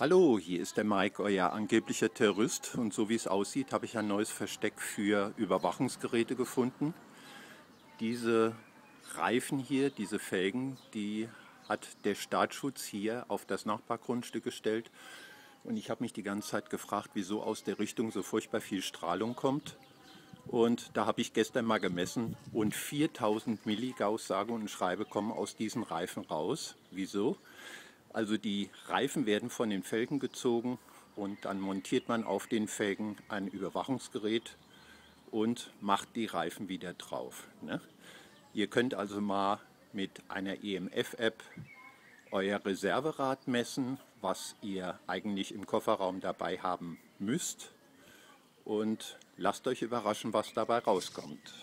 Hallo, hier ist der Mike, euer angeblicher Terrorist. Und so wie es aussieht, habe ich ein neues Versteck für Überwachungsgeräte gefunden. Diese Reifen hier, diese Felgen, die hat der Staatsschutz hier auf das Nachbargrundstück gestellt. Und ich habe mich die ganze Zeit gefragt, wieso aus der Richtung so furchtbar viel Strahlung kommt. Und da habe ich gestern mal gemessen und 4000 Milligauss, sage und schreibe, kommen aus diesen Reifen raus. Wieso? Also die Reifen werden von den Felgen gezogen und dann montiert man auf den Felgen ein Überwachungsgerät und macht die Reifen wieder drauf. Ne? Ihr könnt also mal mit einer EMF-App euer Reserverad messen, was ihr eigentlich im Kofferraum dabei haben müsst und lasst euch überraschen, was dabei rauskommt.